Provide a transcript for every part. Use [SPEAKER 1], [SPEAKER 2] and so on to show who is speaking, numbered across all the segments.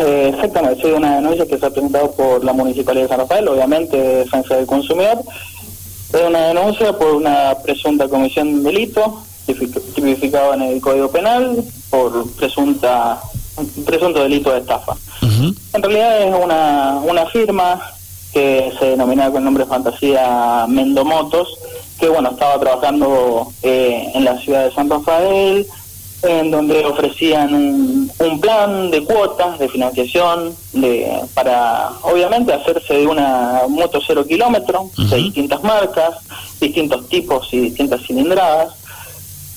[SPEAKER 1] Eh, exactamente, sí, una denuncia que se ha presentado por la Municipalidad de San Rafael, obviamente Defensa del Consumidor. Es una denuncia por una presunta comisión de delito tipificado en el Código Penal por presunta presunto delito de estafa. En realidad es una, una firma que se denominaba con el nombre de Fantasía Mendomotos, que bueno, estaba trabajando eh, en la ciudad de San Rafael, en donde ofrecían un, un, plan de cuotas de financiación de para obviamente hacerse de una moto cero kilómetro de distintas marcas, distintos tipos y distintas cilindradas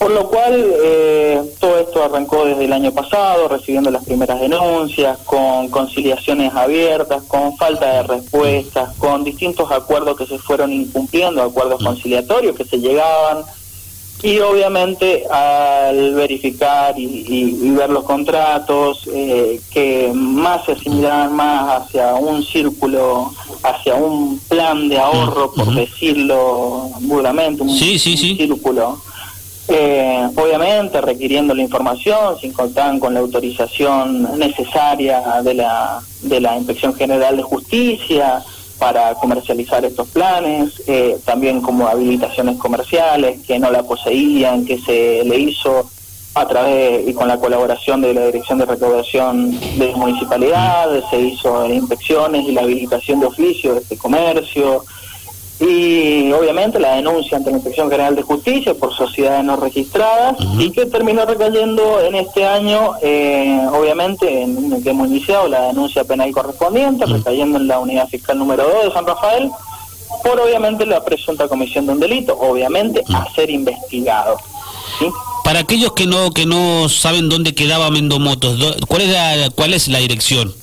[SPEAKER 1] por lo cual, eh, todo esto arrancó desde el año pasado, recibiendo las primeras denuncias, con conciliaciones abiertas, con falta de respuestas, con distintos acuerdos que se fueron incumpliendo, acuerdos conciliatorios que se llegaban, y obviamente al verificar y, ver los contratos, eh, que más se asimilaban más hacia un círculo, hacia un plan de ahorro, por decirlo buramente, un, sí, sí, sí. círculo eh, obviamente requiriendo la información, sin contar con la autorización necesaria de la, de la Inspección General de Justicia para comercializar estos planes, eh, también como habilitaciones comerciales que no la poseían, que se le hizo a través y con la colaboración de la Dirección de Recaudación de la Municipalidad, se hizo inspecciones y la habilitación de oficio de este comercio, y obviamente la denuncia ante la Inspección General de Justicia por sociedades no registradas y que terminó recayendo en este año, eh, obviamente, en el que hemos iniciado la denuncia penal correspondiente, recayendo en la unidad fiscal número 2 de San Rafael, por obviamente la presunta comisión de un delito, obviamente a ser investigado.
[SPEAKER 2] Para aquellos que no que no saben dónde quedaba Mendomotos, ¿cuál es la, cuál es la dirección?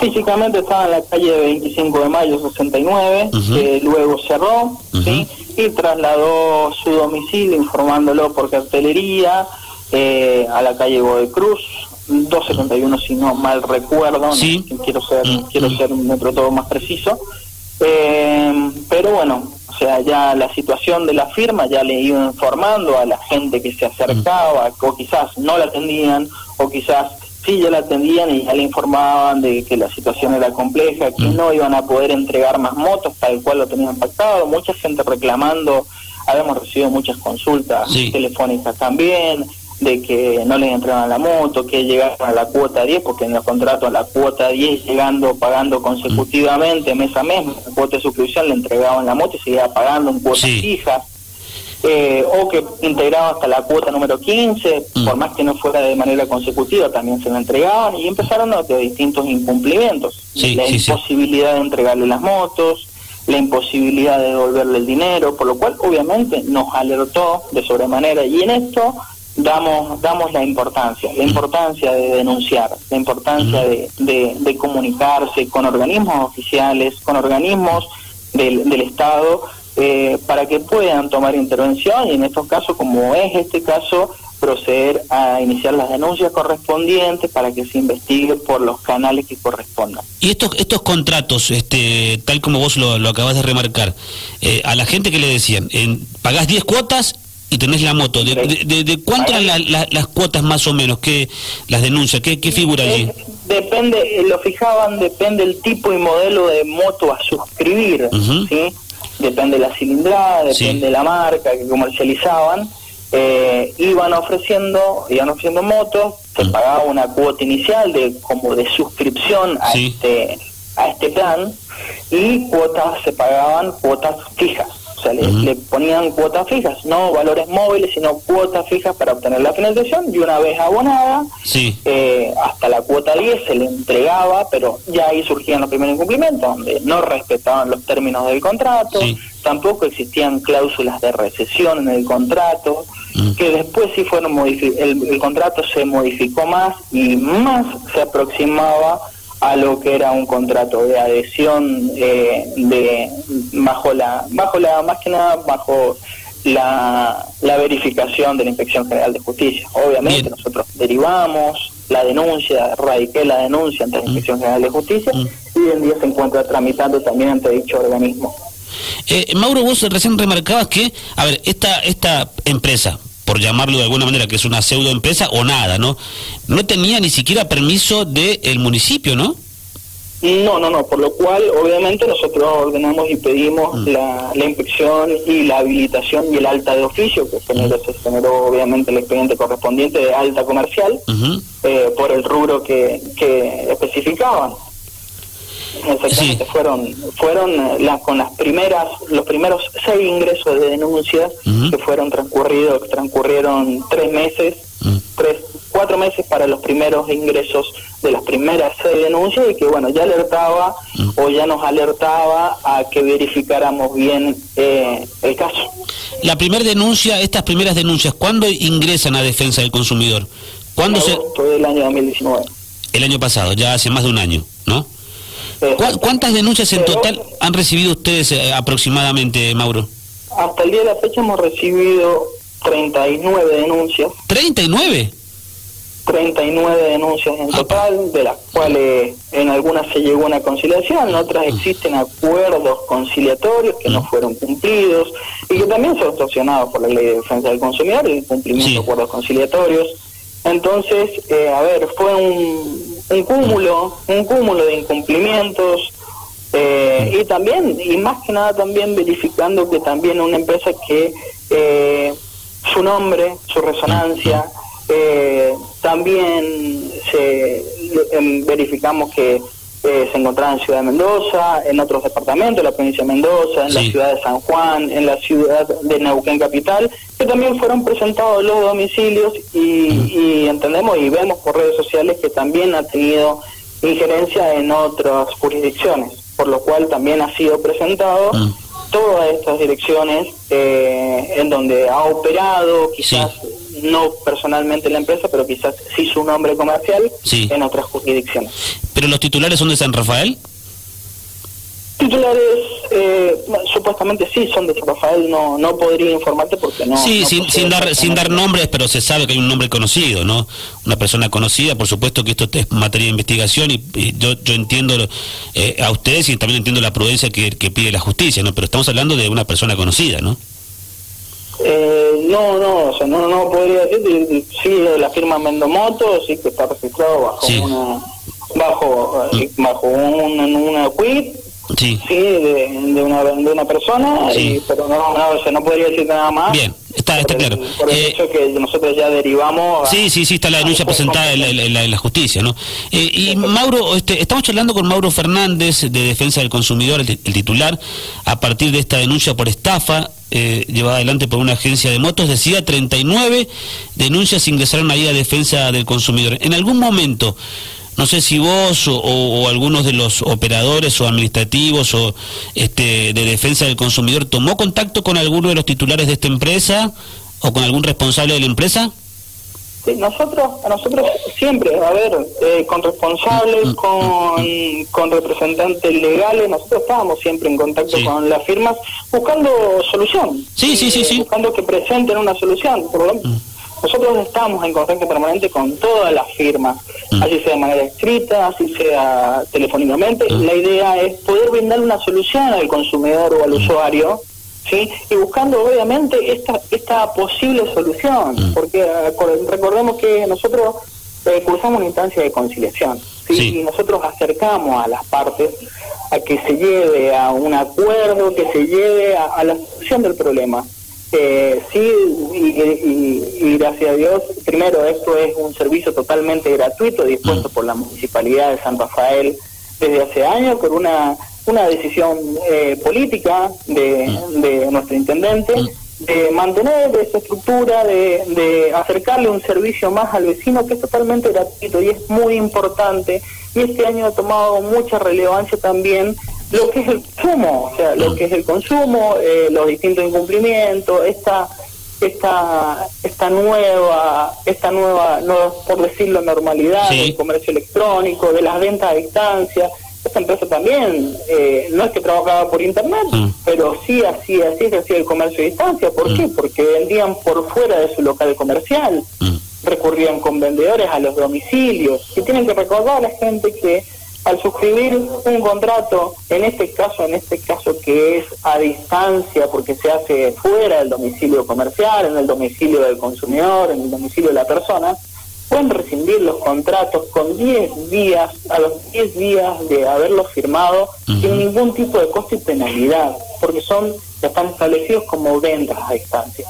[SPEAKER 1] Físicamente estaba en la calle 25 de mayo 69, que luego cerró y trasladó su domicilio informándolo por cartelería eh, a la calle Godoy Cruz, 271 si no mal recuerdo, quiero ser quiero ser un metro todo más preciso. Eh, pero bueno, o sea, ya la situación de la firma ya le iba informando a la gente que se acercaba, o quizás no la atendían, o quizás sí ya la atendían y ya le informaban de que la situación era compleja, que mm. no iban a poder entregar más motos tal cual lo tenían pactado, mucha gente reclamando, habíamos recibido muchas consultas telefónicas también, de que no les entregaban la moto, que llegaron a la cuota 10, porque en los contratos a la cuota 10 llegando, pagando consecutivamente mes a mes, la cuota de suscripción le entregaban la moto y seguía pagando en cuotas fijas eh, o que integraba hasta la cuota número 15, mm. por más que no fuera de manera consecutiva, también se lo entregaban y empezaron a tener distintos incumplimientos. la imposibilidad de entregarle las motos, la imposibilidad de devolverle el dinero, por lo cual obviamente nos alertó de sobremanera y en esto damos damos la importancia, la mm. importancia de denunciar, la importancia mm. de, de, comunicarse con organismos oficiales, con organismos del, del Estado eh, para que puedan tomar intervención y en estos casos, como es este caso, proceder a iniciar las denuncias correspondientes para que se investigue por los canales que correspondan.
[SPEAKER 2] Y estos estos contratos, este, tal como vos lo, acabas de remarcar, eh, a la gente que le decían, en, pagás 10 cuotas y tenés la moto. ¿De, de, cuánto eran las cuotas más o menos? ¿Qué, las denuncias? ¿Qué, qué figura allí?
[SPEAKER 1] Depende, lo fijaban, depende el tipo y modelo de moto a suscribir, ¿sí? Depende de la cilindrada, depende de la marca que comercializaban, eh, iban ofreciendo, iban ofreciendo motos, se mm. pagaba una cuota inicial de como de suscripción a este a este plan y cuotas se pagaban cuotas fijas. Sea, le, ponían cuotas fijas, no valores móviles, sino cuotas fijas para obtener la financiación y una vez abonada, eh, hasta la cuota 10 se le entregaba, pero ya ahí surgían los primeros incumplimientos, donde no respetaban los términos del contrato, tampoco existían cláusulas de recesión en el contrato, que después sí fueron el, el contrato se modificó más y más se aproximaba a lo que era un contrato de adhesión eh, de bajo la bajo la más que nada bajo la, la verificación de la Inspección General de Justicia. Obviamente nosotros derivamos la denuncia, radiqué la denuncia ante la mm. Inspección General de Justicia mm. y hoy en día se encuentra tramitando también ante dicho organismo.
[SPEAKER 2] Eh, Mauro, vos recién remarcabas que, a ver, esta, esta empresa, por llamarlo de alguna manera, que es una pseudo empresa o nada, ¿no? No tenía ni siquiera permiso del municipio, ¿no?
[SPEAKER 1] No, no, no, por lo cual obviamente nosotros ordenamos y pedimos mm. la, la, inspección y la habilitación y el alta de oficio, que generó, se generó obviamente el expediente correspondiente de alta comercial eh, por el rubro que, que especificaban. Exactamente, fueron fueron eh, las con las primeras los primeros seis ingresos de denuncias que fueron transcurridos transcurrieron tres meses tres cuatro meses para los primeros ingresos de las primeras seis denuncias y que bueno ya alertaba o ya nos alertaba a que verificáramos bien eh, el caso.
[SPEAKER 2] La primera denuncia, estas primeras denuncias, ¿cuándo ingresan a defensa del consumidor? ¿Cuándo se?
[SPEAKER 1] el año 2019.
[SPEAKER 2] El año pasado, ya hace más de un año. ¿Cuántas denuncias en total han recibido ustedes eh, aproximadamente, Mauro?
[SPEAKER 1] Hasta el día de la fecha hemos recibido 39 denuncias.
[SPEAKER 2] ¿39?
[SPEAKER 1] 39 denuncias en total, de las cuales en algunas se llegó a una conciliación, en otras existen acuerdos conciliatorios que no fueron cumplidos y que también son sancionados por la Ley de Defensa del Consumidor, el cumplimiento de acuerdos conciliatorios. Entonces, eh, a ver, fue un, un cúmulo, un cúmulo de incumplimientos eh, y también, y más que nada también verificando que también una empresa que eh, su nombre, su resonancia, eh, también se em, verificamos que eh, se encontraba en Ciudad de Mendoza, en otros departamentos, la provincia de Mendoza, en la ciudad de San Juan, en la ciudad de Neuquén Capital, que también fueron presentados los domicilios y, entendemos y vemos por redes sociales que también ha tenido injerencia en otras jurisdicciones, por lo cual también ha sido presentado todas estas direcciones eh, en donde ha operado, quizás no personalmente la empresa, pero quizás sí su nombre comercial en otras jurisdicciones.
[SPEAKER 2] ¿Pero los titulares son de San Rafael?
[SPEAKER 1] Titulares, eh, supuestamente sí, son de San Rafael, no no podría informarte porque no...
[SPEAKER 2] Sí, sin, sin, dar, sin dar nombres, pero se sabe que hay un nombre conocido, ¿no? Una persona conocida, por supuesto que esto es materia de investigación y, yo, yo entiendo eh, a ustedes y también entiendo la prudencia que, que pide la justicia, ¿no? Pero estamos hablando de una persona conocida, ¿no?
[SPEAKER 1] Eh, no, no, o sea, no, no podría decir, sí, la firma Mendomoto, sí que está registrado bajo una, bajo, eh, bajo un, una quit, sí, sí de, de, una, de una persona, y, pero no, no, o sea, no podría decir nada más.
[SPEAKER 2] Bien. Está, está claro.
[SPEAKER 1] por el eh, hecho que nosotros ya derivamos.
[SPEAKER 2] Sí, sí, sí, está la denuncia presentada en la, la, justicia, ¿no? Eh, y Mauro, este, estamos charlando con Mauro Fernández de Defensa del Consumidor, el, titular, a partir de esta denuncia por estafa eh, llevada adelante por una agencia de motos, decía 39 denuncias ingresaron ahí a Defensa del Consumidor. En algún momento no sé si vos o, algunos de los operadores o administrativos o este, de defensa del consumidor tomó contacto con alguno de los titulares de esta empresa o con algún responsable de la empresa.
[SPEAKER 1] Sí, nosotros, nosotros siempre, a ver, eh, con responsables, mm, mm, con, mm, con representantes legales, nosotros estábamos siempre en contacto con las firmas buscando solución.
[SPEAKER 2] Sí, sí, sí, sí.
[SPEAKER 1] Buscando que presenten una solución. Por ejemplo, nosotros estamos en contacto permanente con todas las firmas, mm. así sea de manera escrita, así sea telefónicamente. Mm. La idea es poder brindar una solución al consumidor o al mm. usuario, ¿sí? Y buscando obviamente esta, esta posible solución, porque eh, recordemos que nosotros eh, cursamos una instancia de conciliación, ¿sí? Y nosotros acercamos a las partes a que se lleve a un acuerdo, que se lleve a la solución del problema. Eh, sí, y, gracias a Dios, primero, esto es un servicio totalmente gratuito dispuesto por la Municipalidad de San Rafael desde hace años por una, una decisión eh, política de, mm. de, nuestro intendente mm. de mantener esa estructura, de, de acercarle un servicio más al vecino que es totalmente gratuito y es muy importante y este año ha tomado mucha relevancia también lo que es el consumo, o sea, lo que es el consumo, eh, los distintos incumplimientos, esta esta esta nueva esta nueva no por decirlo normalidad del comercio electrónico de las ventas a distancia esta empresa también eh, no es que trabajaba por internet mm. pero sí hacía así se hacía el comercio a distancia ¿por qué? Mm. porque vendían por fuera de su local comercial mm. recurrían con vendedores a los domicilios y tienen que recordar a la gente que al suscribir un contrato, en este caso, en este caso que es a distancia porque se hace fuera del domicilio comercial, en el domicilio del consumidor, en el domicilio de la persona, pueden rescindir los contratos con 10 días, a los 10 días de haberlos firmado, sin ningún tipo de costo y penalidad, porque son, están establecidos como ventas a distancia.